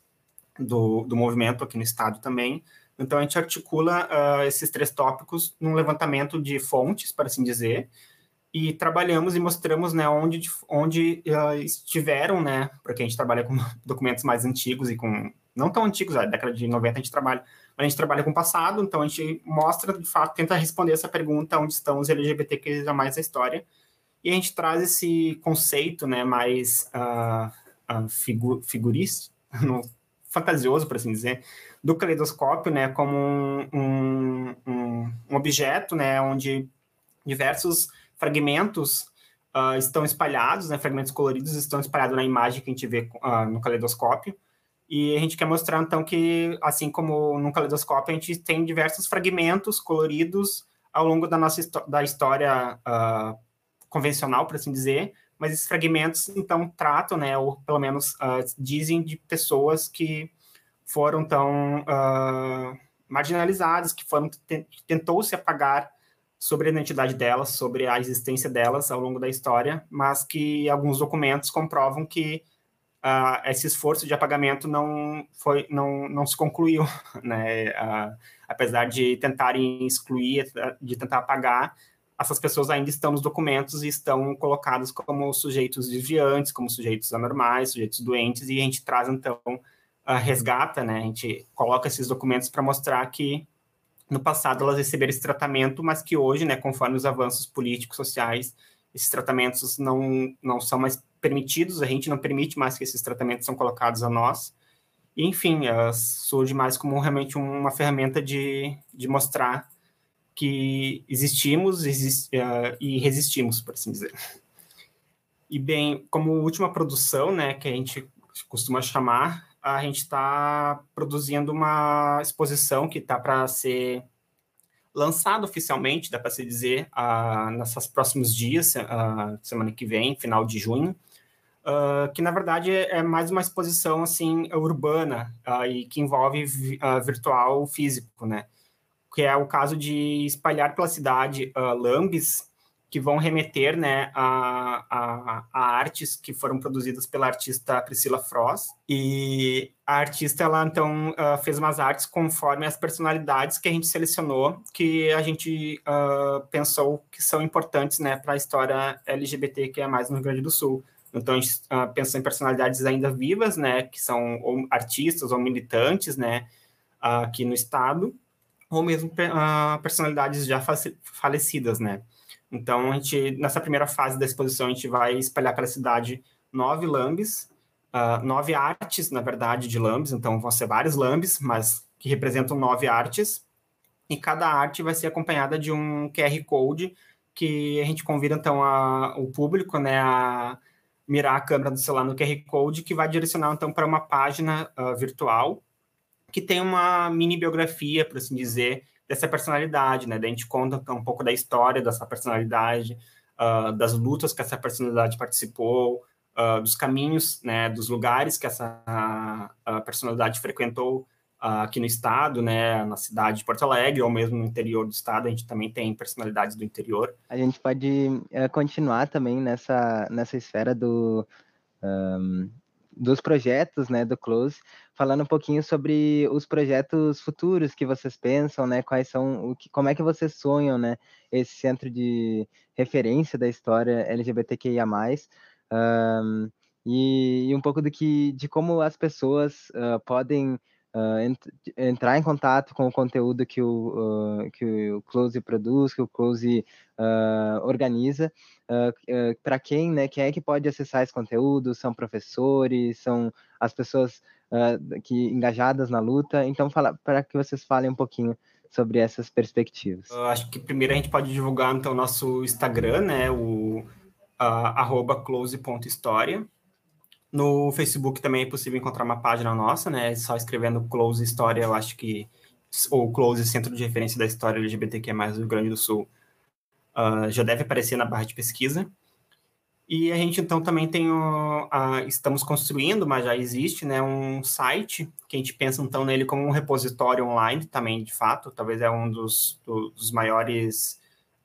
do, do movimento aqui no Estado também. Então, a gente articula uh, esses três tópicos num levantamento de fontes, para assim dizer, e trabalhamos e mostramos né, onde, onde uh, estiveram, né, porque a gente trabalha com documentos mais antigos e com, não tão antigos, a década de 90 a gente trabalha, a gente trabalha com o passado, então a gente mostra, de fato, tenta responder essa pergunta, onde estão os LGBTQIA na história, e a gente traz esse conceito, né, mais uh, uh, figu fantasioso, por assim dizer, do caleidoscópio, né, como um, um, um objeto, né, onde diversos fragmentos uh, estão espalhados, né, fragmentos coloridos estão espalhados na imagem que a gente vê uh, no caleidoscópio, e a gente quer mostrar, então, que, assim como no caleidoscópio, a gente tem diversos fragmentos coloridos ao longo da nossa da história uh, convencional, por assim dizer, mas esses fragmentos, então, tratam, né, ou pelo menos uh, dizem de pessoas que foram tão uh, marginalizadas, que foram tentou se apagar sobre a identidade delas, sobre a existência delas ao longo da história, mas que alguns documentos comprovam que uh, esse esforço de apagamento não foi não, não se concluiu, né? Uh, apesar de tentarem excluir, de tentar apagar, essas pessoas ainda estão nos documentos e estão colocadas como sujeitos desviantes, como sujeitos anormais, sujeitos doentes, e a gente traz então a resgata, né? A gente coloca esses documentos para mostrar que no passado elas receberam esse tratamento, mas que hoje, né, conforme os avanços políticos, sociais, esses tratamentos não, não são mais permitidos, a gente não permite mais que esses tratamentos são colocados a nós. E, enfim, uh, surge mais como realmente uma ferramenta de, de mostrar que existimos exist, uh, e resistimos, por assim dizer. E, bem, como última produção, né, que a gente costuma chamar, a gente está produzindo uma exposição que está para ser lançado oficialmente, dá para se dizer, uh, nesses próximos dias, uh, semana que vem, final de junho, uh, que na verdade é mais uma exposição assim urbana uh, e que envolve virtual físico, né? Que é o caso de espalhar pela cidade lambes que vão remeter né, a, a, a, artes que foram produzidas pela artista Priscila Frost. E a artista, ela então uh, fez umas artes conforme as personalidades que a gente selecionou, que a gente uh, pensou que são importantes né, para a história LGBT que é mais no Rio Grande do Sul. Então, a gente uh, pensou em personalidades ainda vivas, né, que são ou artistas ou militantes, né, aqui no estado, ou mesmo personalidades já falecidas, né. Então, a gente, nessa primeira fase da exposição, a gente vai espalhar pela cidade nove lambes, uh, nove artes, na verdade, de lambes. Então, vão ser vários lambes, mas que representam nove artes. E cada arte vai ser acompanhada de um QR Code que a gente convida, então, a, o público, né, a mirar a câmera do celular no QR Code, que vai direcionar, então, para uma página uh, virtual que tem uma mini biografia, por assim dizer, dessa personalidade, né? Daí a gente conta um pouco da história dessa personalidade, uh, das lutas que essa personalidade participou, uh, dos caminhos, né? Dos lugares que essa uh, personalidade frequentou aqui no estado, né? Na cidade de Porto Alegre ou mesmo no interior do estado, a gente também tem personalidades do interior. A gente pode uh, continuar também nessa nessa esfera do um dos projetos, né, do Close, falando um pouquinho sobre os projetos futuros que vocês pensam, né, quais são, o que, como é que vocês sonham, né, esse centro de referência da história LGBTQIA+, um, e, e, um pouco do que, de como as pessoas uh, podem uh, ent entrar em contato com o conteúdo que o, uh, que o Close produz, que o Close organiza, para quem, né, quem é que pode acessar esse conteúdo? São professores, são as pessoas que engajadas na luta. Então, para que vocês falem um pouquinho sobre essas perspectivas. Eu acho que primeiro a gente pode divulgar então nosso Instagram, né, o uh, close.história. No Facebook também é possível encontrar uma página nossa, né? Só escrevendo Close História, eu acho que. Ou Close Centro de Referência da História LGBTQ, do Rio Grande do Sul, uh, já deve aparecer na barra de pesquisa. E a gente então também tem o, a, estamos construindo, mas já existe, né, um site que a gente pensa então nele como um repositório online também, de fato, talvez é um dos, dos maiores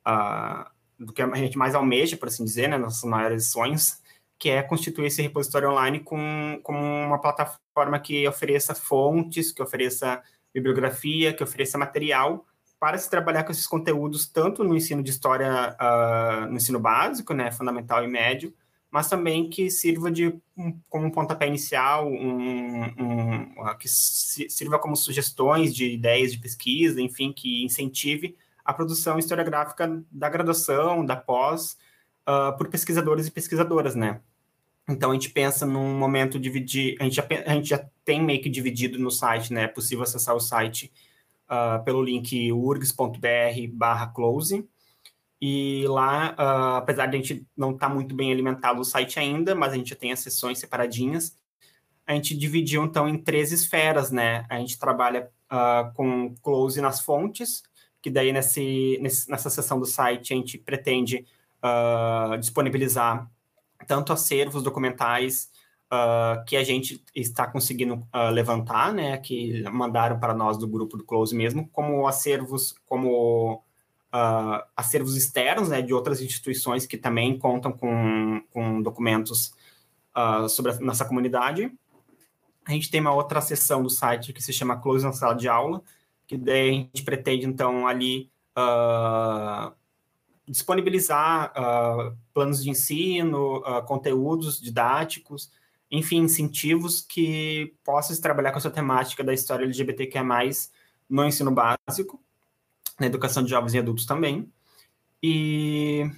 uh, do que a gente mais almeja, por assim dizer, né, nossos maiores sonhos, que é constituir esse repositório online com, com uma plataforma que ofereça fontes, que ofereça bibliografia, que ofereça material para se trabalhar com esses conteúdos tanto no ensino de história, uh, no ensino básico, né, fundamental e médio, mas também que sirva de um, como um pontapé inicial, um, um, que sirva como sugestões de ideias de pesquisa, enfim, que incentive a produção historiográfica da graduação, da pós, uh, por pesquisadores e pesquisadoras, né? Então a gente pensa num momento dividir, a gente já, a gente já tem meio que dividido no site, né? É possível acessar o site uh, pelo link urgs.br/close. E lá, uh, apesar de a gente não estar tá muito bem alimentado o site ainda, mas a gente já tem as sessões separadinhas, a gente dividiu então em três esferas, né? A gente trabalha uh, com close nas fontes, que daí nesse, nesse, nessa seção do site a gente pretende uh, disponibilizar tanto acervos documentais uh, que a gente está conseguindo uh, levantar, né, que mandaram para nós do grupo do Close mesmo, como acervos, como uh, acervos externos, né, de outras instituições que também contam com, com documentos sobre a nossa comunidade. A gente tem uma outra seção do site que se chama Close na Sala de Aula, que daí a gente pretende, então, ali disponibilizar uh, planos de ensino, uh, conteúdos didáticos, enfim, incentivos que possam trabalhar com essa temática da história LGBTQIA+, no ensino básico, na educação de jovens e adultos também. E,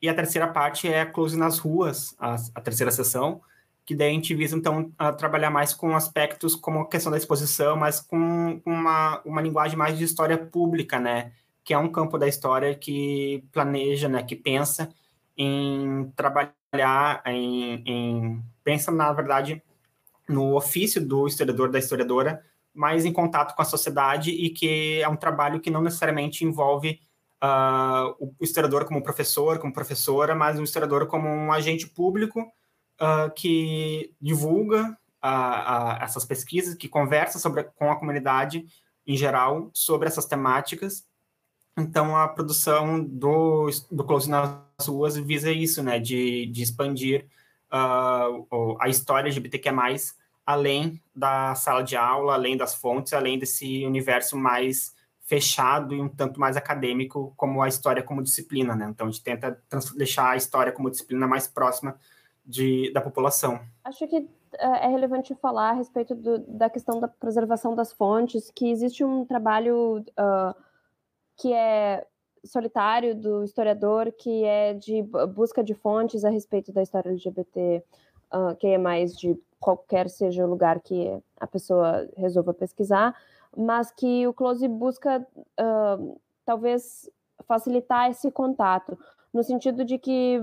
e a terceira parte é a Close nas Ruas, a, a terceira sessão, que daí a gente visa, então, trabalhar mais com aspectos como a questão da exposição, mas com uma, uma linguagem mais de história pública, né? Que é um campo da história que planeja, né? Que pensa em trabalhar, em, em pensa, na verdade, no ofício do historiador, da historiadora, mais em contato com a sociedade e que é um trabalho que não necessariamente envolve uh, o historiador como professor, como professora, mas o historiador como um agente público uh, que divulga uh, essas pesquisas, que conversa sobre, com a comunidade em geral sobre essas temáticas. Então, a produção do, do Close nas Ruas visa isso, né, de, de expandir uh, a história LGBTQ+, além da sala de aula, além das fontes, além desse universo mais fechado e um tanto mais acadêmico como a história como disciplina, né? Então a gente tenta deixar a história como disciplina mais próxima de, da população. Acho que é, é relevante falar a respeito do, da questão da preservação das fontes, que existe um trabalho uh, que é solitário do historiador, que é de busca de fontes a respeito da história LGBT, uh, que é mais de qualquer seja o lugar que a pessoa resolva pesquisar, mas que o Close busca uh, talvez facilitar esse contato, no sentido de que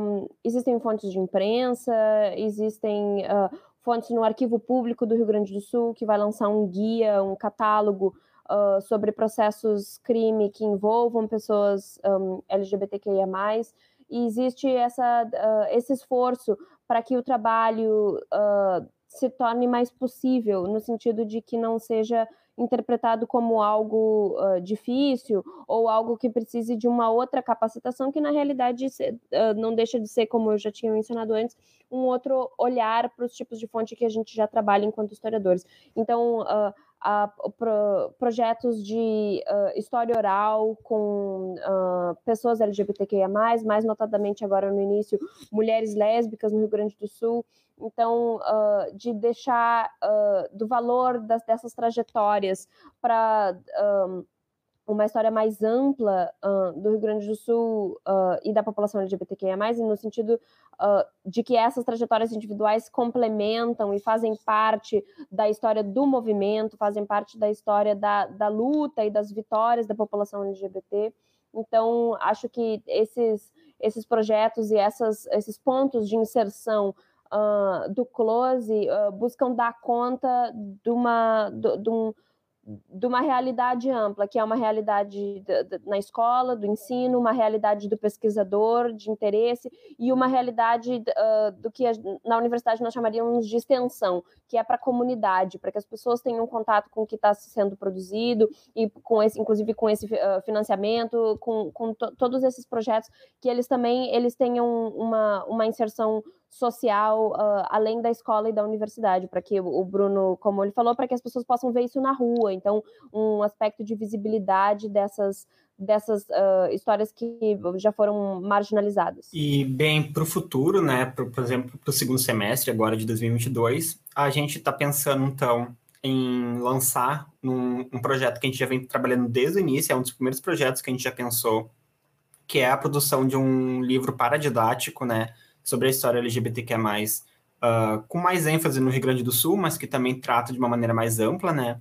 um, existem fontes de imprensa, existem uh, fontes no arquivo público do Rio Grande do Sul que vai lançar um guia, um catálogo uh, sobre processos crime que envolvam pessoas um, LGBTQIA+, e existe essa, uh, esse esforço para que o trabalho uh, se torne mais possível, no sentido de que não seja interpretado como algo uh, difícil ou algo que precise de uma outra capacitação, que na realidade uh, não deixa de ser, como eu já tinha mencionado antes, um outro olhar para os tipos de fonte que a gente já trabalha enquanto historiadores. Então, uh, a, pro, projetos de uh, história oral com uh, pessoas LGBTQIA+, mais notadamente agora no início, mulheres lésbicas no Rio Grande do Sul. Então, uh, de deixar do valor das, dessas trajetórias para uma história mais ampla uh, do Rio Grande do Sul uh, e da população LGBTQIA+, no sentido uh, de que essas trajetórias individuais complementam e fazem parte da história do movimento, fazem parte da história da, da luta e das vitórias da população LGBT. Então, acho que esses, esses projetos e essas, esses pontos de inserção do Close buscam dar conta de, uma, de, de um de uma realidade ampla, que é uma realidade na escola, do ensino, uma realidade do pesquisador, de interesse, e uma realidade uh, do que a, na universidade nós chamaríamos de extensão, que é para a comunidade, para que as pessoas tenham contato com o que está sendo produzido, e com esse, inclusive com esse uh, financiamento, com, com to, todos esses projetos, que eles também eles tenham uma, uma inserção social uh, além da escola e da universidade, para que o Bruno, como ele falou, para que as pessoas possam ver isso na rua. Então, um aspecto de visibilidade dessas dessas uh, histórias que já foram marginalizadas. E bem para o futuro, né? Por, por exemplo, para o segundo semestre agora de 2022, a gente está pensando então em lançar num, um projeto que a gente já vem trabalhando desde o início, é um dos primeiros projetos que a gente já pensou, que é a produção de um livro paradidático, né? Sobre a história LGBTQ+, uh, com mais ênfase no Rio Grande do Sul, mas que também trata de uma maneira mais ampla, né?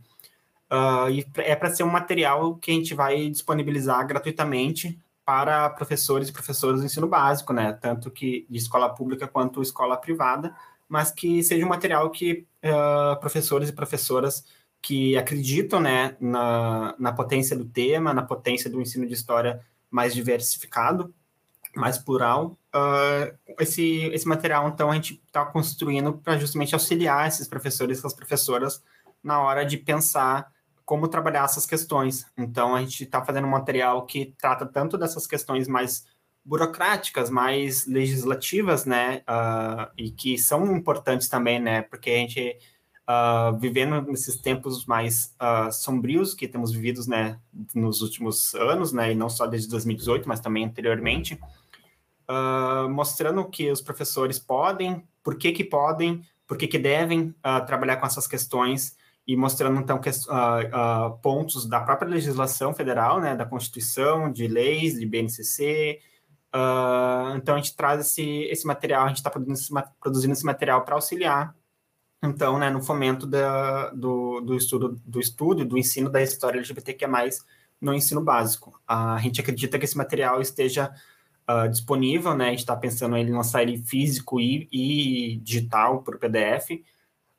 Uh, e é para ser um material que a gente vai disponibilizar gratuitamente para professores e professoras do ensino básico, né? Tanto que de escola pública quanto escola privada, mas que seja um material que uh, professores e professoras que acreditam, né, na, na potência do tema, na potência do ensino de história mais diversificado, mais plural, uh, esse, esse material, então, a gente está construindo para justamente auxiliar esses professores e essas professoras na hora de pensar como trabalhar essas questões. Então, a gente está fazendo um material que trata tanto dessas questões mais burocráticas, mais legislativas, né, uh, e que são importantes também, né, porque a gente, uh, vivendo nesses tempos mais uh, sombrios que temos vividos, né, nos últimos anos, né, e não só desde 2018, mas também anteriormente, uh, mostrando que os professores podem, por que que podem, por que que devem uh, trabalhar com essas questões e mostrando então que, uh, pontos da própria legislação federal, né, da Constituição, de leis, de BNCC. então a gente traz esse, esse material, a gente está produzindo, produzindo esse material para auxiliar então, né, no fomento da, do, do, estudo, do estudo do ensino da história LGBTQ+, no ensino básico. A gente acredita que esse material esteja uh, disponível, né? A gente está pensando em lançar ele físico e, e digital por PDF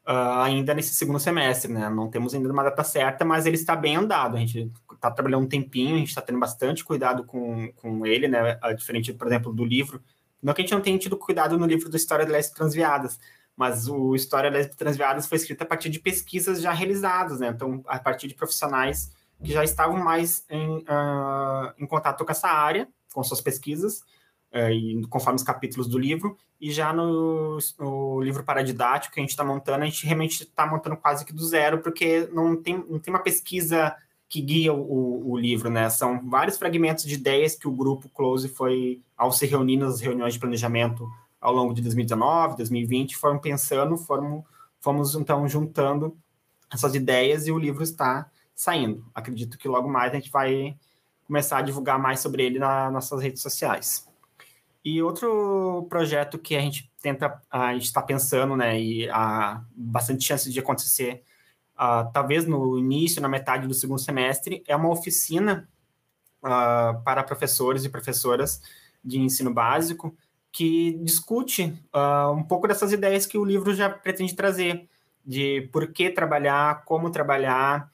uh, ainda nesse segundo semestre, né? Não temos ainda uma data certa, mas ele está bem andado. A gente está trabalhando um tempinho, a gente está tendo bastante cuidado com, com ele, né? Uh, diferente, por exemplo, do livro. Não que a gente não tenha tido cuidado no livro do História de Leste Transviadas, mas o História das Transviadas foi escrito a partir de pesquisas já realizadas, né? Então, a partir de profissionais que já estavam mais em, uh, em contato com essa área com suas pesquisas, é, e conforme os capítulos do livro, e já no, no livro paradidático que a gente está montando, a gente realmente está montando quase que do zero, porque não tem, não tem uma pesquisa que guia o, o, livro, né? São vários fragmentos de ideias que o grupo Close foi, ao se reunir nas reuniões de planejamento ao longo de 2019, 2020, foram pensando, foram, fomos então juntando essas ideias e o livro está saindo. Acredito que logo mais a gente vai começar a divulgar mais sobre ele nas nossas redes sociais. E outro projeto que a gente tenta, a gente está pensando, né, e há bastante chance de acontecer, uh, talvez no início, na metade do segundo semestre, é uma oficina uh, para professores e professoras de ensino básico que discute uh, um pouco dessas ideias que o livro já pretende trazer, de por que trabalhar, como trabalhar,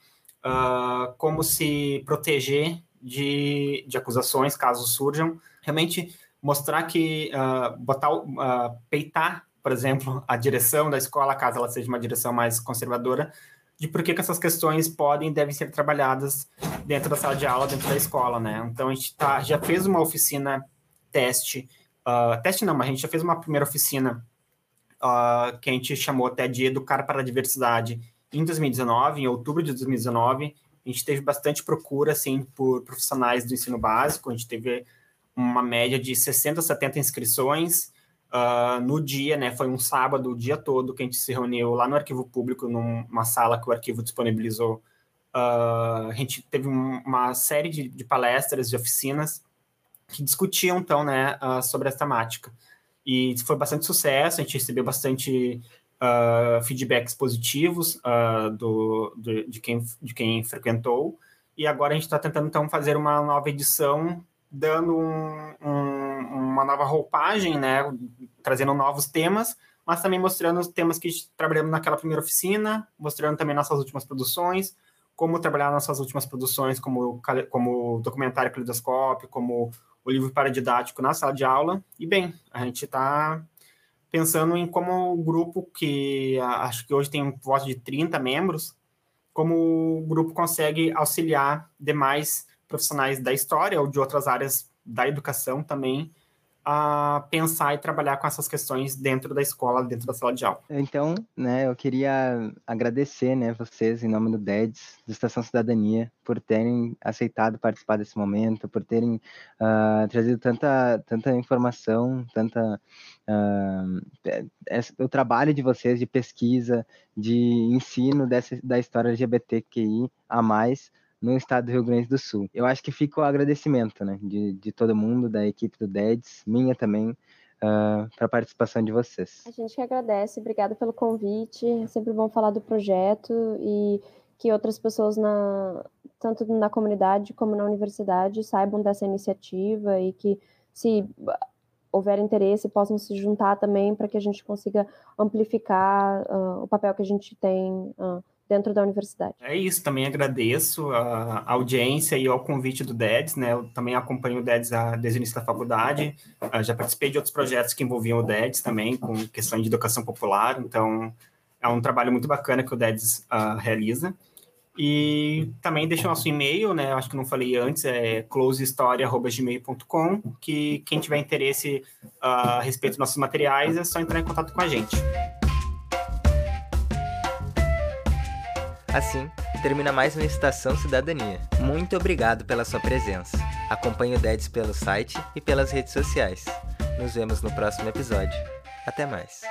como se proteger de, de acusações, caso surjam, realmente mostrar que, uh, botar, uh, peitar, por exemplo, a direção da escola, caso ela seja uma direção mais conservadora, de por que, que essas questões podem e devem ser trabalhadas dentro da sala de aula, dentro da escola, né? Então, a gente tá, já fez uma oficina teste, uh, teste não, mas a gente já fez uma primeira oficina uh, que a gente chamou até de Educar para a Diversidade em 2019, em outubro de 2019, a gente teve bastante procura, assim, por profissionais do ensino básico, a gente teve uma média de 60, 70 inscrições uh, no dia, né, foi um sábado, o dia todo, que a gente se reuniu lá no Arquivo Público, numa sala que o arquivo disponibilizou. Uh, a gente teve um, uma série de, de, palestras, de oficinas, que discutiam, então, né, uh, sobre essa temática. E foi bastante sucesso, a gente recebeu bastante uh, feedbacks positivos uh, do, do, de, quem, de quem frequentou. E agora a gente está tentando, então, fazer uma nova edição, dando um, um, uma nova roupagem, né? Trazendo novos temas, mas também mostrando os temas que trabalhamos naquela primeira oficina, mostrando também nossas últimas produções, como trabalhar nossas últimas produções, como, como documentário Calidoscópio, como o livro paradidático na sala de aula. E, bem, a gente está pensando em como o grupo, que acho que hoje tem um voto de 30 membros, como o grupo consegue auxiliar demais profissionais da história ou de outras áreas da educação também a pensar e trabalhar com essas questões dentro da escola, dentro da sala de aula. Então, né, eu queria agradecer, né, vocês em nome do DEDS, do Estação Cidadania, por terem aceitado participar desse momento, por terem uh, trazido tanta, tanta informação, tanta uh, o trabalho de vocês de pesquisa, de ensino dessa, da história LGBTQI a mais no estado do Rio Grande do Sul. Eu acho que fica o agradecimento, né, de, de todo mundo, da equipe do DEDS, minha também, uh, ah, para a participação de vocês. A gente que agradece, obrigada pelo convite, é sempre bom falar do projeto e que outras pessoas, na, tanto na comunidade como na universidade, saibam dessa iniciativa e que se houver interesse possam se juntar também para que a gente consiga amplificar uh, o papel que a gente tem uh, dentro da universidade. É isso, também agradeço a audiência e ao convite do DEDS, né? Eu também acompanho o DEDS desde o início da faculdade, ah, já participei de outros projetos que envolviam o DEDS também, com questão de educação popular, então é um trabalho muito bacana que o DEDS uh, realiza. E também deixa o nosso e-mail, né? Acho que não falei antes, é closehistoria.gmail.com, que quem tiver interesse uh, a respeito dos nossos materiais é só entrar em contato com a gente. Assim, termina mais uma Estação Cidadania. Muito obrigado pela sua presença. Acompanhe o DEDS pelo site e pelas redes sociais. Nos vemos no próximo episódio. Até mais.